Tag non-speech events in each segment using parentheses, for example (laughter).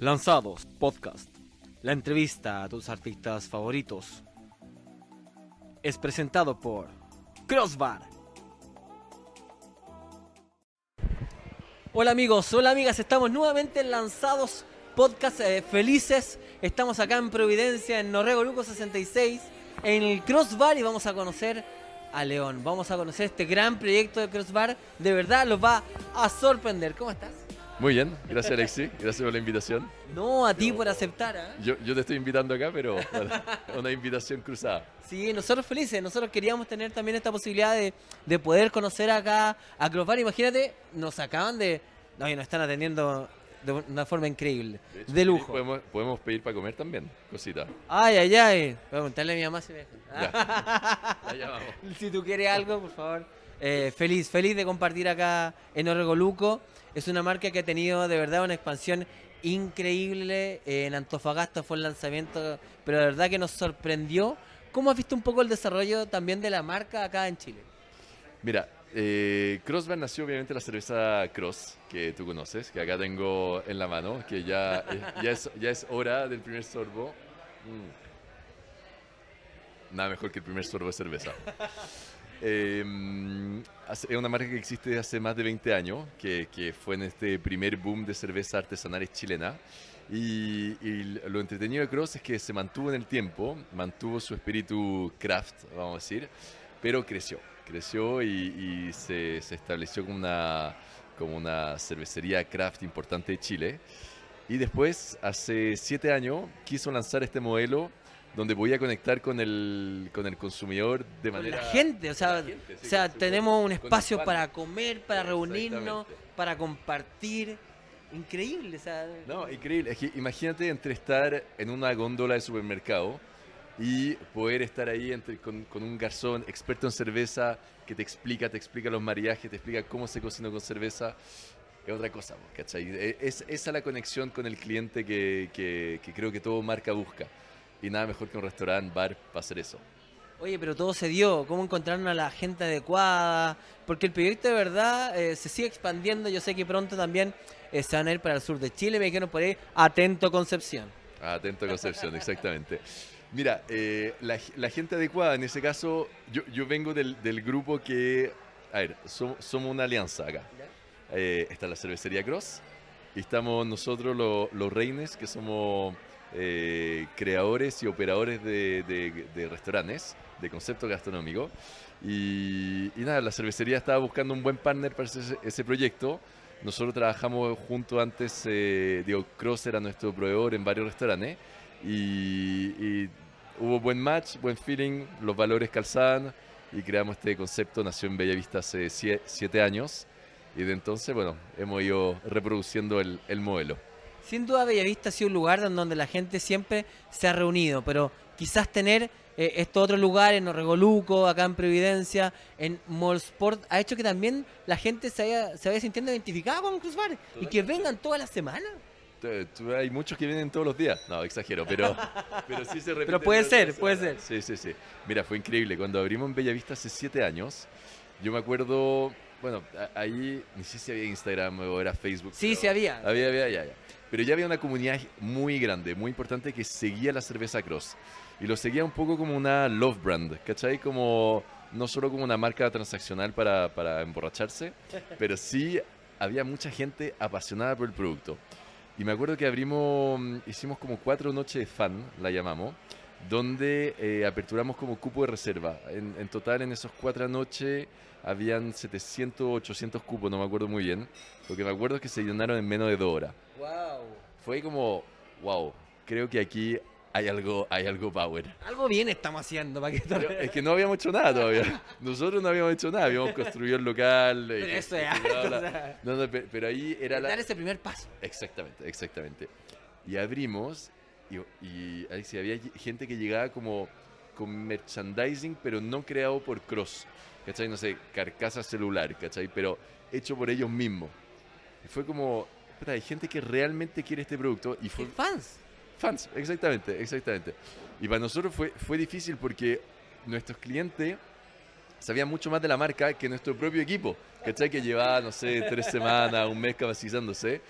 Lanzados Podcast. La entrevista a tus artistas favoritos. Es presentado por Crossbar. Hola amigos, hola amigas, estamos nuevamente en Lanzados Podcast eh, felices. Estamos acá en Providencia, en Norrego Luco 66, en el Crossbar y vamos a conocer a León. Vamos a conocer este gran proyecto de Crossbar. De verdad los va a sorprender. ¿Cómo estás? Muy bien, gracias Alexi, gracias por la invitación. No, a ti por aceptar. ¿ah? Yo, yo te estoy invitando acá, pero (laughs) una invitación cruzada. Sí, nosotros felices, nosotros queríamos tener también esta posibilidad de, de poder conocer acá a Crossbar. Imagínate, nos acaban de... No, y nos están atendiendo de una forma increíble, hecho, de lujo. Podemos, podemos pedir para comer también, cosita. Ay, ay, ay. Voy a preguntarle a mi mamá si me. Ya. (laughs) Si tú quieres algo, por favor. Eh, feliz, feliz de compartir acá en Orregoluco. Es una marca que ha tenido de verdad una expansión increíble. Eh, en Antofagasta fue el lanzamiento, pero de verdad que nos sorprendió. ¿Cómo has visto un poco el desarrollo también de la marca acá en Chile? Mira, eh, Crossbar nació obviamente la cerveza Cross, que tú conoces, que acá tengo en la mano, que ya, eh, ya es hora del primer sorbo. Mm. Nada mejor que el primer sorbo de cerveza. Eh, es una marca que existe desde hace más de 20 años, que, que fue en este primer boom de cerveza artesanales chilena. Y, y lo entretenido de Cross es que se mantuvo en el tiempo, mantuvo su espíritu craft, vamos a decir, pero creció, creció y, y se, se estableció como una, como una cervecería craft importante de Chile. Y después, hace siete años, quiso lanzar este modelo donde podía conectar con el, con el consumidor de Con manera... la gente, o sea, la gente, sí, o sea con tenemos un con espacio para comer, para reunirnos, para compartir. Increíble, o sea, No, increíble. Es que imagínate entre estar en una góndola de supermercado y poder estar ahí entre, con, con un garzón experto en cerveza que te explica, te explica los mariajes, te explica cómo se cocina con cerveza. Es otra cosa, ¿cachai? E- Es esa la conexión con el cliente que, que- que creo que todo marca busca. Y nada mejor que un restaurante, bar, para hacer eso. Oye, pero todo se dio. ¿Cómo encontraron a la gente adecuada? Porque el proyecto de verdad eh, se sigue expandiendo. Yo sé que pronto también eh, se van a ir para el sur de Chile. Me dijeron por ahí, atento Concepción. Atento Concepción, exactamente. Mira, eh, la, la gente adecuada, en ese caso, yo, yo vengo del, del grupo que, a ver, som- somos una alianza acá. Eh, está la cervecería Cross y estamos nosotros lo- los reines, que somos eh, creadores y operadores de, restaurantes, de concepto gastronómico. Y, y nada, la cervecería estaba buscando un buen partner para ese, ese proyecto. Nosotros trabajamos junto antes, eh, digo, Cross era nuestro proveedor en varios restaurantes y, y hubo buen match, buen feeling, los valores calzaban y creamos este concepto, nació en Bellavista hace sie- siete años y de entonces, bueno, hemos ido reproduciendo el modelo. Sin duda Bellavista ha sido un lugar donde la gente siempre se ha reunido, pero quizás tener eh, estos otros lugares, en Orregoluco, acá en Providencia, en Mallsport, ha hecho que también la gente se vaya, se sintiendo identificada con Cruz Bar y que vengan todas las semanas. Hay muchos que vienen todos los días. No, exagero, pero, (laughs) pero sí se repite. Pero puede ser, puede semanas. Sí, sí, sí. Mira, fue increíble. Cuando abrimos en Bellavista hace siete años, yo me acuerdo, bueno, ahí, ni sé si había Instagram o era Facebook. Sí, sí había. Había, había, ya, ya. Pero ya había una comunidad muy grande, muy importante que seguía la cerveza Cross. Y lo seguía un poco como una love brand, ¿cachai? Como, no solo como una marca transaccional para, para emborracharse, (laughs) pero sí había mucha gente apasionada por el producto. Y me acuerdo que abrimos, hicimos como cuatro noches de fan, la llamamos, donde eh, aperturamos como cupo de reserva. En, en total, en esas cuatro noches, habían 700, 800 cupos, no me acuerdo muy bien. Lo que me acuerdo es que se llenaron en menos de dos horas. Wow. Fue como, wow, creo que aquí hay algo, hay algo power. Algo bien estamos haciendo para que Pero es que no habíamos hecho nada todavía. (laughs) Nosotros no habíamos hecho nada. Habíamos construido el local. eh, Pero eso es o sea. No, no, pe- pero ahí era la... dar ese primer paso. Exactamente, exactamente. Y abrimos y, y ahí sí, había gente que llegaba como con merchandising, pero no creado por Cross. ¿Cachai? No sé, carcasa celular, ¿cachai? Pero hecho por ellos mismos. Y fue como, hay gente que realmente quiere este producto y fue... Fans. Fans, exactamente, exactamente. Y para nosotros fue, fue difícil porque nuestros clientes sabía mucho más de la marca que nuestro propio equipo, ¿cachai? Que llevaba, no sé, tres semanas, un mes capacitándose.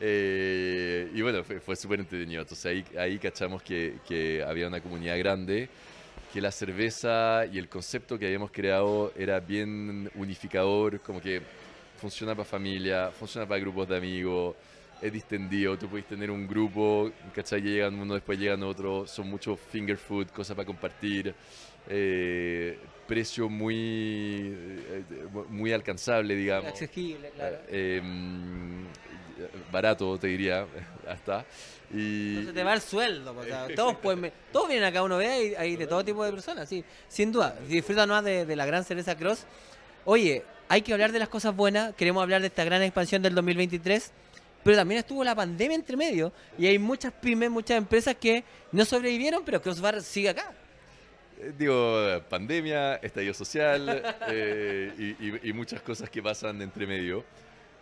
Eh, y bueno, fue, fue súper entretenido. Entonces ahí, ahí cachamos que, que había una comunidad grande, que la cerveza y el concepto que habíamos creado era bien unificador, como que funciona para familia, funciona para grupos de amigos, es distendido, tú puedes tener un grupo, ¿cachai? Llegan uno, después llegan otro, son muchos finger food, cosas para compartir, eh, precio muy, eh, muy alcanzable, digamos. Accesible, claro. Eh, em, barato, te diría, (laughs) hasta. Y, se te va el sueldo, o sea, (laughs) todos, pueden, todos vienen acá, uno ve, hay, hay de todo tipo de personas, sí, sin duda. Disfrutan más de, de la gran cerveza Cross. Oye, hay que hablar de las cosas buenas, queremos hablar de esta gran expansión del 2023, pero también estuvo la pandemia entre medio y hay muchas pymes, muchas empresas que no sobrevivieron, pero Crossbar sigue acá. Digo, pandemia, estallido social eh, y, y- y muchas cosas que pasan entre medio.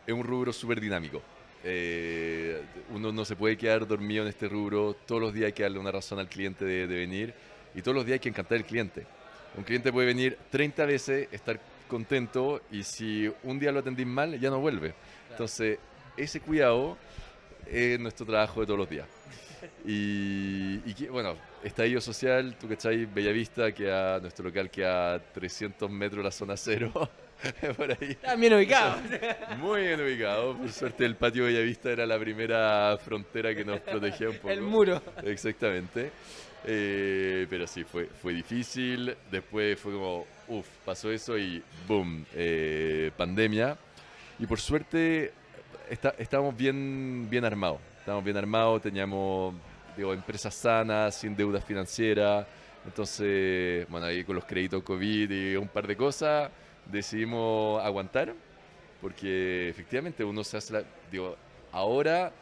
Es un rubro súper dinámico. Eh, uno no se puede quedar dormido en este rubro. Todos los días hay que darle una razón al cliente de, de venir y todos los días hay que encantar al cliente. Un cliente puede venir 30 veces, estar contento y si un día lo atendís mal, ya no vuelve. Entonces, ese cuidado es nuestro trabajo de todos los días. Y, y que, bueno, estallido social, tú cachai, Bellavista, que a nuestro local que a 300 metros la zona cero, (laughs) por ahí. También ubicado. Muy bien ubicado. Por suerte el patio Bellavista era la primera frontera que nos protegía un poco. El muro. Exactamente. Eh, pero sí, fue, fue difícil. Después fue como, uff, pasó eso y boom, eh, pandemia. Y por suerte está- estábamos bien, bien armados. Estábamos bien armados, teníamos digo, empresas sanas, sin deudas financieras. Entonces, bueno, ahí con los créditos COVID y un par de cosas, decidimos aguantar. Porque efectivamente uno se hace la. Digo, ahora.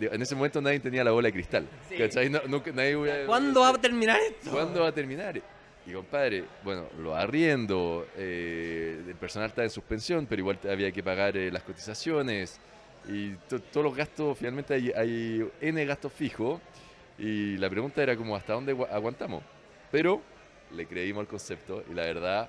En ese momento nadie tenía la bola de cristal. Sí. No- nunca- nadie hubiera- ¿Cuándo va a terminar esto? ¿Cuándo va a terminar? Y compadre, bueno, lo arriendo, eh, el personal está en suspensión, pero igual había que pagar eh, las cotizaciones y to- todos los gastos, finalmente hay, hay N gastos fijos y la pregunta era como hasta dónde gua- aguantamos. Pero le creímos al concepto y la verdad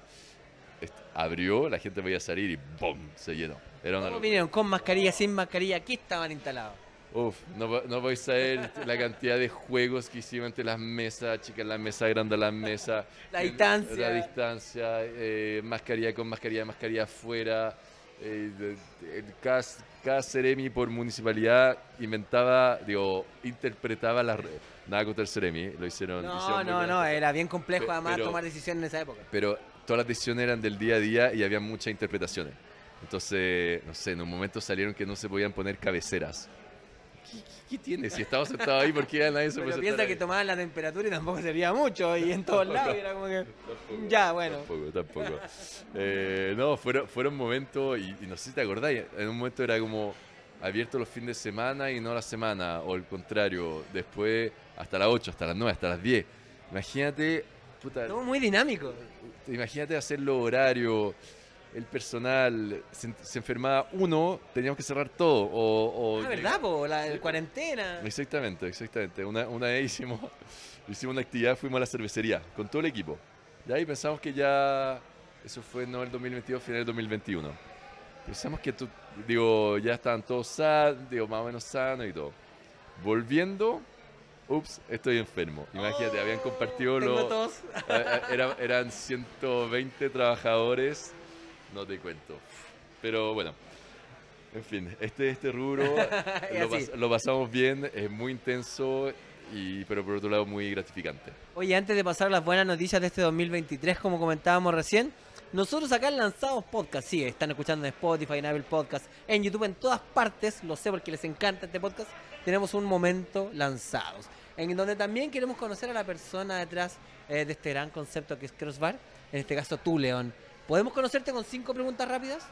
abrió, la gente podía salir y ¡bum! se llenó. Era una locura. vinieron con mascarilla, sin mascarilla, aquí estaban instalados. Uf, no, no podéis saber (laughs) la cantidad de juegos que hicimos entre las mesas, chicas las mesas, grandes las mesas. (laughs) La distancia. La distancia, eh, mascarilla con mascarilla, mascarilla afuera. eh, de- de- cada, cada Ceremi por municipalidad inventaba, digo, interpretaba las... re- Nada contra el Ceremi, lo hicieron. No, hicieron no, no, era bien complejo además tomar decisiones en esa época. Pero todas las decisiones eran del día a día y había muchas interpretaciones. Entonces, no sé, en un momento salieron que no se podían poner cabeceras. ¿Qué, (laughs) qué- tiene? Si estaba sentado ahí, ¿por qué nadie se Pero piensa que ahí? tomaban la temperatura y tampoco servía mucho y en todos lados era como que... Ya, bueno. Tampoco, tampoco. Eh, no, fueron, fueron momentos, y, y no sé si te acordáis, en un momento era como abierto los fines de semana y no la semana, o el contrario, después hasta las 8, hasta las 9, hasta las 10. Imagínate, puta, Todo muy dinámico. imagínate hacerlo horario, el personal, se, se enfermaba uno, teníamos que cerrar todo. O, o Ah, ¿verdad, po? La el cuarentena. Exactamente, exactamente. Una, una vez hicimos, (laughs) hicimos una actividad, fuimos a la cervecería con todo el equipo. Y ahí pensamos que ya, eso fue no el 2022, final del 2021. Pensamos que, tú, digo, ya estaban todos sanos, digo, más o menos sanos y todo. Volviendo, ups, estoy enfermo. Imagínate, habían compartido Oh, los... tos. (laughs) Era- eran 120 trabajadores, no te cuento. Pero bueno, en fin, este, este rubro (laughs) lo, así. pas- lo pasamos bien, es muy intenso, y, pero por otro lado muy gratificante. Oye, antes de pasar las buenas noticias de este 2023, como comentábamos recién, nosotros acá lanzamos podcast, sí, están escuchando en Spotify, en Apple Podcast, en YouTube, en todas partes, lo sé porque les encanta este podcast, tenemos un momento lanzados, en donde también queremos conocer a la persona detrás eh, de este gran concepto que es Crossbar, en este caso tú, León. ¿Podemos conocerte con cinco preguntas rápidas?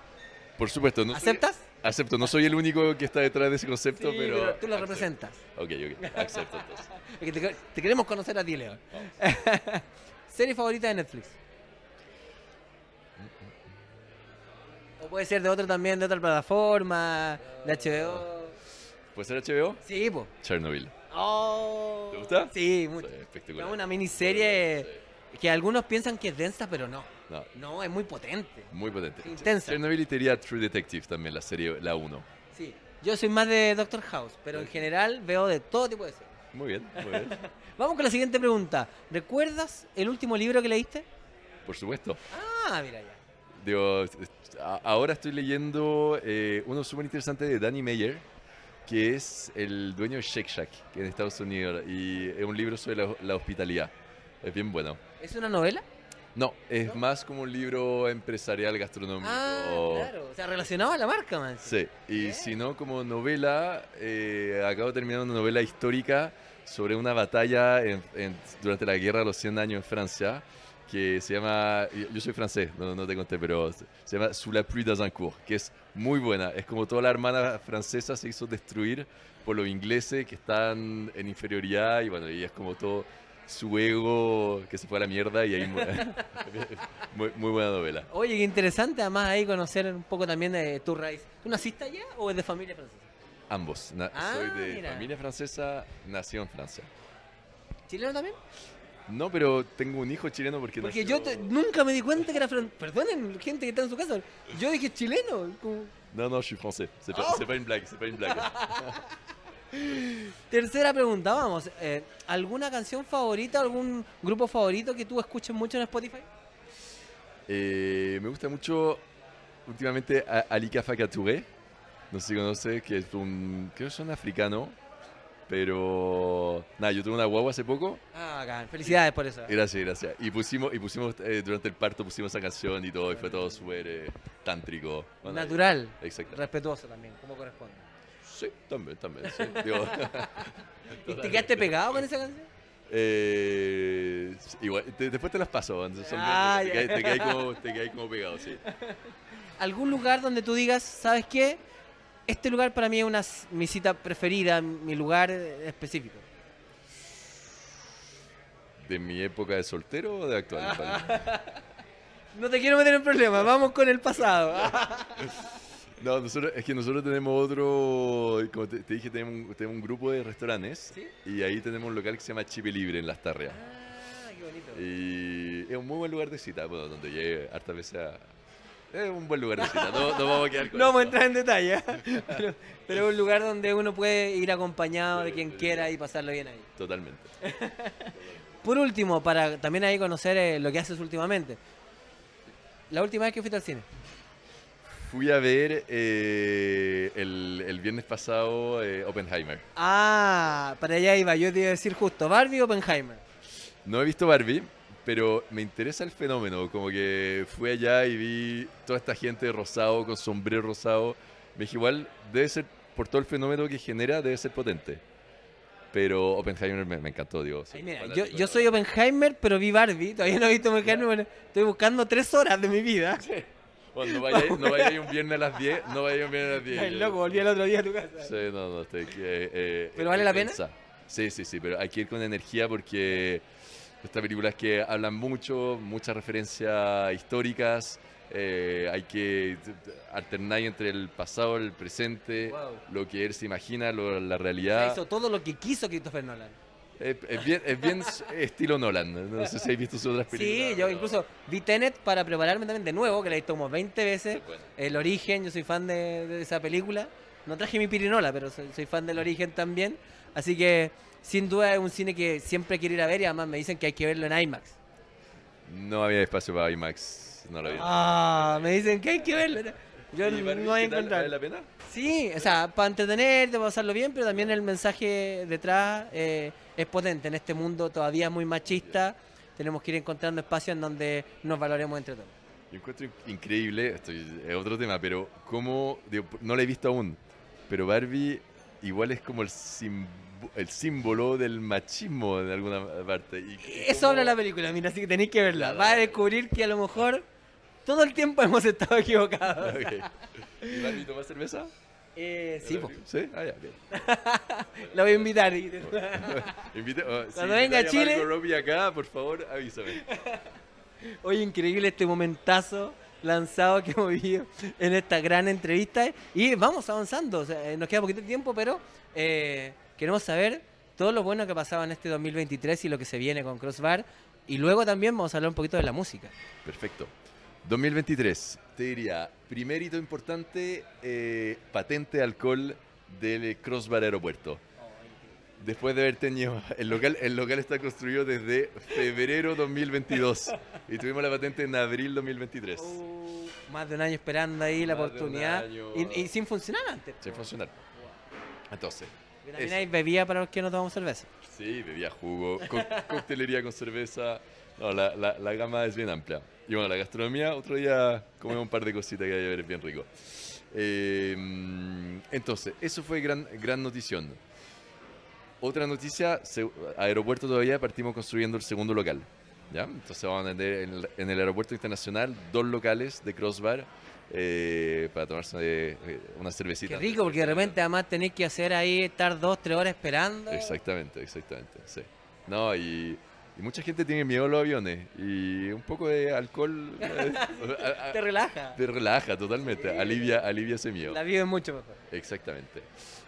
Por supuesto, no soy- ¿Aceptas? acepto, no soy el único que está detrás de ese concepto, Sí, pero... pero tú lo acepto. representas. Ok, ok, acepto entonces. (laughs) Te, te queremos conocer a ti, León. (laughs) ¿Serie favorita de Netflix? O puede ser de otro también, de otra plataforma, de HBO. ¿Puede ser HBO? Sí, pues. Chernobyl. Oh. ¿Te gusta? Sí, mucho. Sí, Es espectacular. una miniserie que algunos piensan que es densa, pero no. No, No, es muy potente. muy potente. Intensa. Chernobyl diría True Detective también, la serie, la 1. Sí. Yo soy más de Doctor House, pero en general veo de todo tipo de series. Muy bien, muy bien. (laughs) Vamos con la siguiente pregunta. ¿Recuerdas el último libro que leíste? Por supuesto. Ah, mira ya. Digo, ahora estoy leyendo eh, uno súper interesante de Danny Meyer, que es el dueño de Shake Shack en Estados Unidos, y es un libro sobre la, la hospitalidad. Es bien bueno. ¿Es una novela? No, es ¿No? más como un libro empresarial gastronómico. Ah, claro. O sea, relacionado a la marca, man. Sí, y Bien. si no, como novela, eh, acabo de terminar una novela histórica sobre una batalla en- en- durante la Guerra de los 100 años en Francia, que se llama, yo soy francés, no, no te conté, pero se se llama Sous la pluie d'Azincourt, que es muy buena. Es como toda la hermana francesa se hizo destruir por los ingleses que están en inferioridad y bueno, y es como todo su ego que se fue a la mierda y ahí mu- (laughs) muy, muy buena novela. Oye, qué interesante además ahí conocer un poco también de tu raíz. ¿Tú naciste allá o es de familia francesa? Ambos. Na- Ah, soy de mira. familia francesa, nació en Francia. ¿Chileno también? No, pero tengo un hijo chileno porque Porque nació- yo te- nunca me di cuenta que era francés. Perdonen, gente que está en su casa. Yo dije chileno. como- No, no, je suis français. C'est pas, Oh. c'est pas une blague, c'est pas une blague. (laughs) Tercera pregunta, vamos. eh, ¿Alguna canción favorita, algún grupo favorito que tú escuches mucho en Spotify? Eh, me gusta mucho últimamente Alika Fakatouré. No sé si conoces, que es un. Creo que son africano. Pero. Nada, yo tuve una guagua hace poco. Ah, bacán. Felicidades por eso. Gracias, gracias. Y pusimos, y pusimos eh, durante el parto pusimos esa canción y todo, y fue todo súper eh, tántrico. Bueno, Natural. Exacto. Respetuoso también, como corresponde. Sí, también, también. Sí. (laughs) Digo, ¿Y te quedaste pegado con esa canción? Eh, igual, te- después te las paso. son Ah, te, quedáis como, como pegado, sí. (laughs) ¿Algún lugar donde tú digas, ¿sabes qué? Este lugar para mí es una, mi cita preferida, mi lugar específico. ¿De mi época de soltero o de actual? (laughs) No te quiero meter en problemas, vamos con el pasado. No, nosotros, es que nosotros tenemos otro, como te, te dije, tenemos un, tenemos un grupo de restaurantes ¿Sí? y ahí tenemos un local que se llama Chipe Libre en Las Tarrias. Ah, qué bonito. Y es un muy buen lugar de cita, bueno, donde llegué hartas veces a... Es un buen lugar de cita, no, no vamos a quedar con (laughs) No vamos a entrar en detalle, ¿eh? (laughs) pero, pero es un lugar donde uno puede ir acompañado de quien quiera y pasarlo bien ahí. Totalmente. (laughs) Por último, para también ahí conocer eh, lo que haces últimamente. La última vez que fuiste al cine. Fui a ver eh, el, el viernes pasado eh, Oppenheimer. Ah, para allá iba. Yo te iba a decir justo, Barbie o Oppenheimer. No he visto Barbie, pero me interesa el fenómeno. Como que fui allá y vi toda esta gente rosado, con sombrero rosado. Me dije, igual, debe ser, por todo el fenómeno que genera, debe ser potente. Pero Oppenheimer me, me encantó, digo. Ay, mira, yo, yo soy Oppenheimer, pero vi Barbie. Todavía no he visto Oppenheimer. Estoy buscando tres horas de mi vida. Bueno, no vayáis no vayáis un viernes a las 10, no vayáis un viernes a las 10. Ay, yo- loco, volví el otro día a tu casa. Sí, no, no, estoy... eh, eh, ¿Pero vale la pena? Sí, sí, sí, pero hay que ir con energía porque estas películas que hablan mucho, muchas referencias históricas, eh, hay que alternar entre el pasado, el presente, Wow. lo que él se imagina, lo- la O sea, realidad. hizo todo lo que quiso Christopher Nolan. Es, es bien, es bien estilo Nolan, no sé si habéis visto sus otras películas. Sí, yo pero- incluso vi Tenet para prepararme también de nuevo, que la he visto como 20 veces. Sí, bueno. El origen, yo soy fan de, de esa película. No traje mi pirinola, pero soy, soy fan del origen también. Así que, sin duda, es un cine que siempre quiero ir a ver y además me dicen que hay que verlo en IMAX. No había espacio para IMAX, no lo vi. Ah, me dicen que hay que verlo. Yo ¿Y Barbie, no voy a encontrar. ¿Vale la pena? Sí, o sea, para entretenerte, para pasarlo bien, pero también el mensaje detrás eh, es potente. En este mundo todavía muy machista, tenemos que ir encontrando espacios en donde nos valoremos entre todos. Yo encuentro inc- increíble, esto es otro tema, pero como, no lo he visto aún, pero Barbie igual es como el, sim- el símbolo del machismo en alguna parte. Y, Eso cómo- habla la película, mira, así que tenéis que verla. Vas a descubrir que a lo mejor todo el tiempo hemos estado equivocados. (laughs) Ok. ¿Y Barbie toma cerveza? Eh, sí. ¿Sí? Ah, ya, bien. (laughs) la voy a invitar. Invite- oh, si Cuando venga a Chile- Robbie acá, por favor, avísame. (laughs) Oye, increíble este momentazo lanzado que hemos vivido en esta gran entrevista. Y vamos avanzando, o sea, eh, nos queda poquito tiempo, pero eh, queremos saber todo lo bueno que ha pasado en este 2023 y lo que se viene con Crossbar. Y luego también vamos a hablar un poquito de la música. Perfecto. 2023, te diría, primer hito importante, eh, patente de alcohol del Crossbar Aeropuerto. Después de haber tenido, el local, el local está construido desde febrero 2022 y tuvimos la patente en abril 2023. Uh, más de un año esperando ahí la Más oportunidad. Y, y sin funcionar antes. Sin funcionar. Entonces, También hay bebida para los que no tomamos cerveza. sí, bebía jugo, co- (laughs) coctelería con cerveza. No, la, la, la gama es bien amplia. Y bueno, la gastronomía, otro día comemos un par de cositas que hay que ver, es bien rico. Eh, entonces, eso fue gran, gran notición. Otra noticia, se- aeropuerto todavía, partimos construyendo el segundo local. ¿ya? Entonces vamos a tener en el, en el aeropuerto internacional dos locales de crossbar eh, para tomarse eh, una cervecita. Qué rico, porque de repente además tenés que hacer ahí, estar dos, tres horas esperando. Exactamente, exactamente, sí. No, y, y mucha gente tiene miedo a los aviones y un poco de alcohol eh, (laughs) Te relaja. te relaja totalmente, alivia, alivia ese miedo. La vives mucho mejor. Exactamente.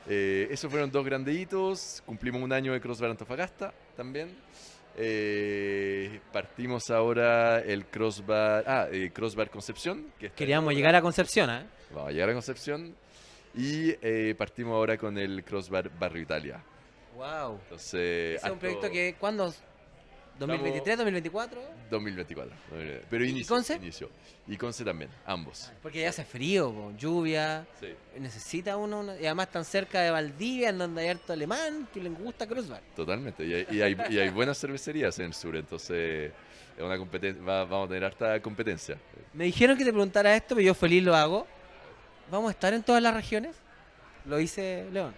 Eh, esos fueron dos grandes hitos. Cumplimos un año de Crossbar Antofagasta también. Eh, partimos ahora el Crossbar, ah, eh, Crossbar Concepción. Que Queríamos llegar a Concepción, ¿eh? Vamos a llegar a Concepción. Y partimos ahora con el Crossbar Barrio Italia. Wow. Entonces, es un proyecto que, ¿cuándo? ¿2023, 2024? 2024. 2024. Pero ¿Y inicio. Conce? inicio. Y Conce también, ambos. Porque ya hace frío, po, lluvia. Sí. Necesita uno, una- y además tan cerca de Valdivia, en donde hay harto alemán, que le gusta Crossbar. Totalmente. Y hay, y hay, y hay buenas cervecerías en el sur, entonces es una competen- va- vamos a tener harta competencia. Me dijeron que te preguntara esto, pero yo feliz lo hago. ¿Vamos a estar en todas las regiones? Lo hice León.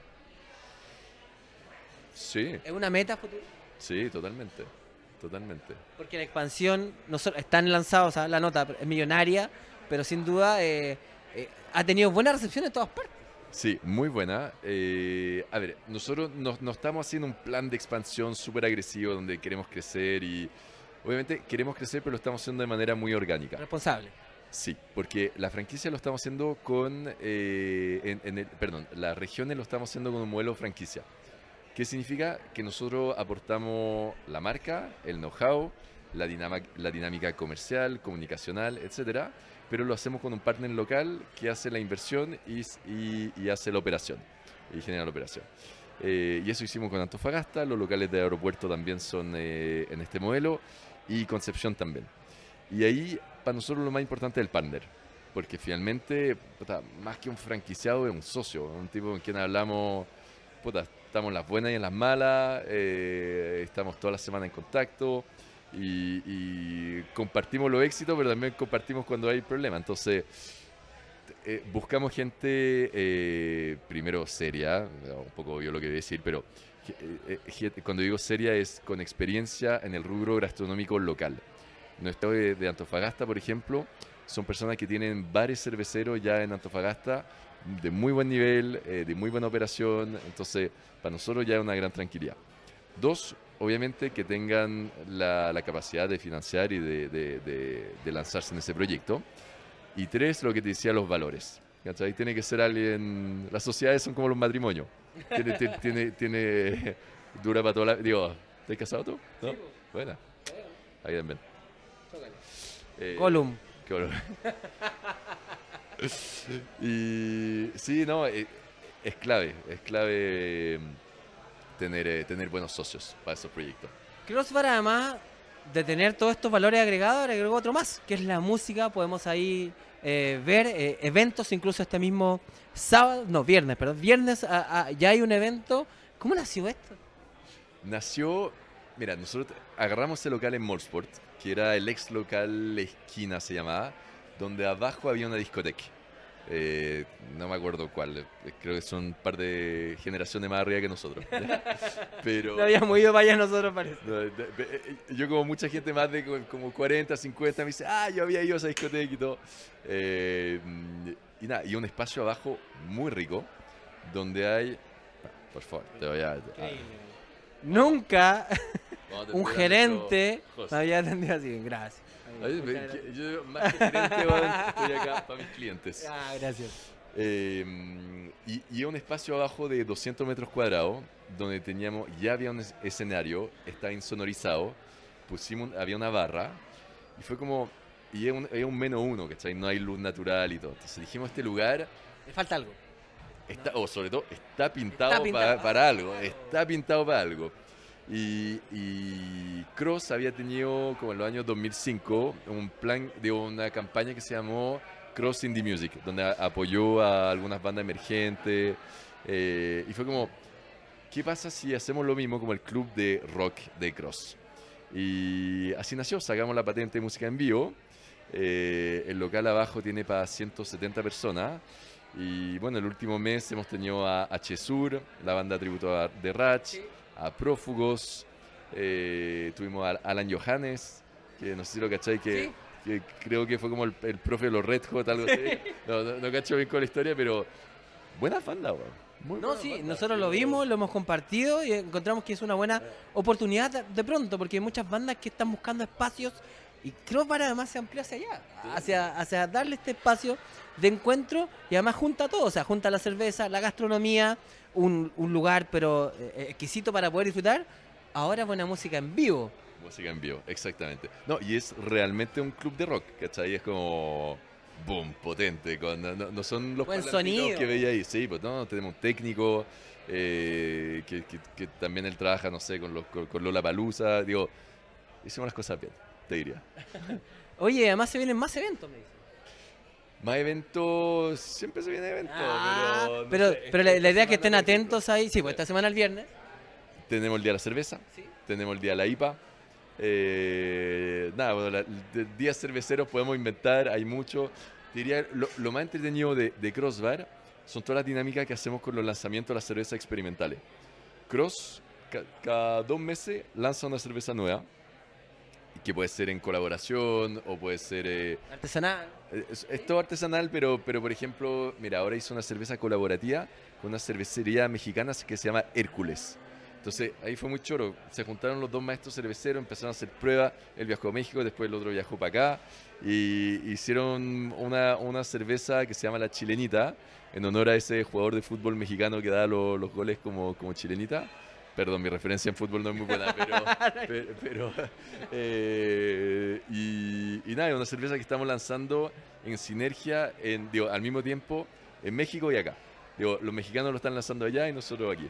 Sí, ¿Es una meta futura? sí, totalmente. Totalmente. Porque la expansión, nosotros, están lanzados, o sea, la nota es millonaria, pero sin duda eh, eh, ha tenido buena recepción en todas partes. Sí, muy buena. Eh, a ver, nosotros no, no estamos haciendo un plan de expansión súper agresivo donde queremos crecer y obviamente queremos crecer, pero lo estamos haciendo de manera muy orgánica. Responsable. Sí, porque la franquicia lo estamos haciendo con, eh, en, en el, perdón, las regiones lo estamos haciendo con un modelo franquicia. ¿Qué significa? Que nosotros aportamos la marca, el know-how, la, la dinámica comercial, comunicacional, etcétera, pero lo hacemos con un partner local que hace la inversión y, y- y hace la operación, y genera la operación. Eh, y eso hicimos con Antofagasta, los locales de aeropuerto también son eh, en este modelo, y Concepción también. Y ahí, para nosotros lo más importante es el partner, porque finalmente, puta, más que un franquiciado, es un socio, un tipo con quien hablamos, puta, estamos en las buenas y en las malas, eh, estamos toda la semana en contacto y, compartimos los éxitos, pero también compartimos cuando hay problemas. Entonces, eh, buscamos gente, eh, primero seria, un poco obvio lo que voy a decir, pero cuando digo seria es con experiencia en el rubro gastronómico local. Nuestro de, de Antofagasta, por ejemplo, son personas que tienen bares cerveceros ya en Antofagasta de muy buen nivel, eh, de muy buena operación, entonces para nosotros ya es una gran tranquilidad. Dos, obviamente que tengan la, la capacidad de financiar y de, de- de- de lanzarse en ese proyecto. Y tres, lo que te decía, los valores. ¿cachai? Tiene que ser alguien... Las sociedades son como los matrimonios. Tiene, tiene, tiene, tiene- dura para toda la... Digo, ¿estás casado tú? ¿No? Buena. Ahí también. Eh, Column. Y sí, no, eh, es clave, es clave mm, tener, eh, tener buenos socios para esos proyectos. Crossbar además de tener todos estos valores agregados, agregó otro más, que es la música. Podemos ahí eh, ver eh, eventos, incluso este mismo sábado, no, viernes, perdón, viernes ah, ah, ya hay un evento. ¿Cómo nació esto? Nació, mira, nosotros agarramos ese local en Mollsport, que era el ex local esquina se llamaba, donde abajo había una discoteca. Eh, no me acuerdo cuál, eh, creo que son un par de generaciones más arriba que nosotros. (laughs) Pero... No habíamos ido para allá nosotros, parece. No, eh, yo como mucha gente más de co- como 40, 50 me dice, ah, yo había ido a esa discoteca y todo. Eh, mm, y nada, y un espacio abajo muy rico, donde hay... Por favor, te voy a... a- Nunca un gerente me había atendido así. Gracias. Ay, me- gracias. yo, más que gerente, estoy acá para mis clientes. Ah, gracias. Eh, y, y un espacio abajo de 200 metros cuadrados, donde teníamos, ya había un es- escenario, está insonorizado, pusimos, había una barra y fue como, y es un, es un menos uno, ¿cachai? No hay luz natural y todo. Entonces dijimos, este lugar Le falta algo. Está, o sobre todo, está pintado, Está pintado. Para, para algo. Está pintado para algo. Y, y Cross había tenido, como en los años 2005, un plan de una campaña que se llamó Cross Indie Music, donde a- apoyó a algunas bandas emergentes. eh, y fue como, ¿qué pasa si hacemos lo mismo como el club de rock de Cross? Y así nació, sacamos la patente de música en vivo. Eh, el local abajo tiene para 170 personas. Y bueno, el último mes hemos tenido a H Sur, la banda tributo de Ratch, a Prófugos, eh, tuvimos a Alan Johannes, que no sé si lo cacháis, que, Sí. que creo que fue como el, el profe de los Red Hot, algo así. No, no, no cacho bien con la historia, pero buena banda, weón. Muy No, sí, banda. nosotros lo vimos, lo hemos compartido y encontramos que es una buena oportunidad de pronto, porque hay muchas bandas que están buscando espacios y Crossbar además se amplió hacia allá, hacia, hacia darle este espacio de encuentro y además junta todo, o sea, junta la cerveza, la gastronomía, un, un lugar pero eh, exquisito para poder disfrutar, ahora buena música en vivo. Música en vivo, exactamente. No, y es realmente un club de rock, ¿cachai? Es como. Boom, potente. Con, no, no son los Buen sonido. que veía ahí. Sí, pues no, tenemos un técnico eh, que, que- que también él trabaja, no sé, con, los, con, con Lola Palusa. Digo, hicimos las cosas bien, te diría. (laughs) Oye, además se vienen más eventos, me dicen. Más eventos, siempre se viene eventos. Ah, pero, no pero, sé, pero la, la idea es que estén atentos ahí, sí, pues esta semana el viernes. Tenemos el día de la cerveza. Sí. tenemos el día de la IPA. Eh, nada, bueno, la- de días cerveceros podemos inventar, hay mucho. Diría, lo, lo más entretenido de, de Crossbar son todas las dinámicas que hacemos con los lanzamientos de las cervezas experimentales. Cross, ca- cada dos meses, lanza una cerveza nueva, que puede ser en colaboración o puede ser... eh, Artesanal. es, es todo artesanal, pero, pero por ejemplo, mira, ahora hizo una cerveza colaborativa con una cervecería mexicana que se llama Hércules. Entonces ahí fue muy choro. Se juntaron los dos maestros cerveceros, empezaron a hacer pruebas. Él viajó a México, después el otro viajó para acá. Y hicieron una, una cerveza que se llama La Chilenita, en honor a ese jugador de fútbol mexicano que da lo- los goles como, como chilenita. Perdón, mi referencia en fútbol no es muy buena, pero. (laughs) pero, pero, (laughs) eh, y, y nada, es una cerveza que estamos lanzando en sinergia, en, digo, al mismo tiempo, en México y acá. Digo, los mexicanos lo están lanzando allá y nosotros aquí.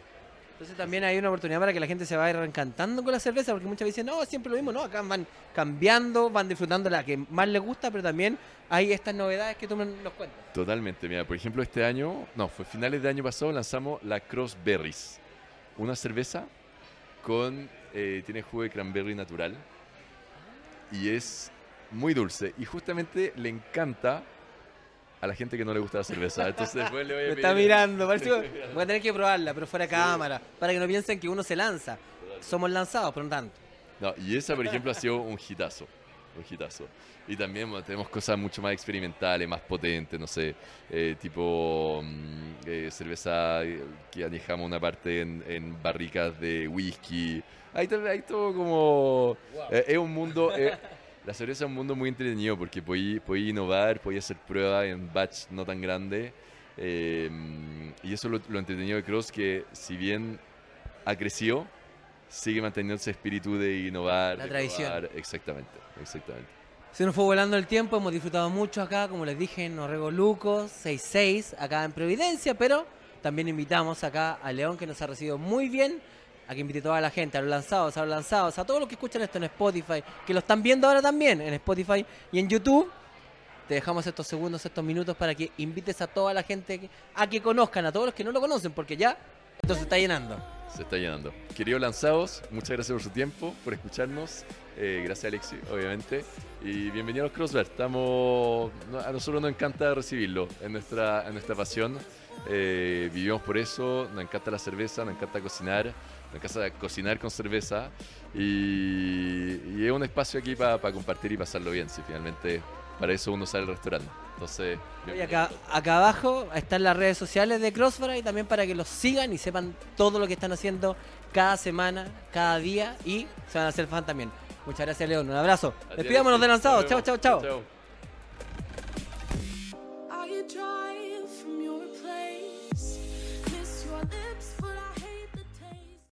Entonces también hay una oportunidad para que la gente se vaya reencantando con la cerveza, porque muchas veces no, siempre lo mismo, no, acá van cambiando, van disfrutando la que más les gusta, pero también hay estas novedades que tú nos cuentas. Totalmente, mira, por ejemplo, este año, no, fue finales de año pasado, lanzamos la Cross Berries, una cerveza con, eh, tiene jugo de cranberry natural y es muy dulce y justamente le encanta a la gente que no le gusta la cerveza. (laughs) Entonces después le voy a Me pedir- está mirando, parece (laughs) que voy a tener que probarla, pero fuera de cámara, para que no piensen que uno se lanza. Somos lanzados, pero no tanto. No, y esa, por ejemplo, ha sido un hitazo. Hitazo. Y también bueno, tenemos cosas mucho más experimentales, más potentes, no sé, eh, tipo mm, eh, cerveza eh, que añejamos una parte en, en barricas de whisky. Hay, hay todo como... eh, es un mundo... eh, la cerveza es un mundo muy entretenido porque podéis podéis innovar, podéis hacer pruebas en batch no tan grande. eh, y eso es lo, lo entretenido de Cross, que si bien ha crecido, sigue manteniendo ese espíritu de innovar. La tradición. probar. Exactamente, exactamente. Se nos fue volando el tiempo, hemos disfrutado mucho acá, como les dije, en Orrego Luco, 66, acá en Providencia, pero también invitamos acá a León, que nos ha recibido muy bien, a que invite a toda la gente, a los lanzados, a los lanzados, a todos los que escuchan esto en Spotify, que lo están viendo ahora también en Spotify y en YouTube. Te dejamos estos segundos, estos minutos para que invites a toda la gente a que conozcan, a todos los que no lo conocen, porque ya esto se está llenando. Se está llenando. Queridos lanzados, muchas gracias por su tiempo, por escucharnos. Eh, gracias, Alexi, obviamente. Y bienvenidos a Crossbar. Estamos, a nosotros nos encanta recibirlo, en nuestra, en nuestra pasión. Eh, vivimos por eso, nos encanta la cerveza, nos encanta cocinar, nos encanta cocinar con cerveza. Y, y es un espacio aquí para compartir y pasarlo bien, si finalmente para eso uno sale al restaurante. Entonces, Y acá, acá abajo están las redes sociales de Crossfire y también para que los sigan y sepan todo lo que están haciendo cada semana, cada día y se van a hacer fan también. Muchas gracias, León. Un abrazo. A ti, Despidámonos Alexi. de vemos. chao, chao. chao.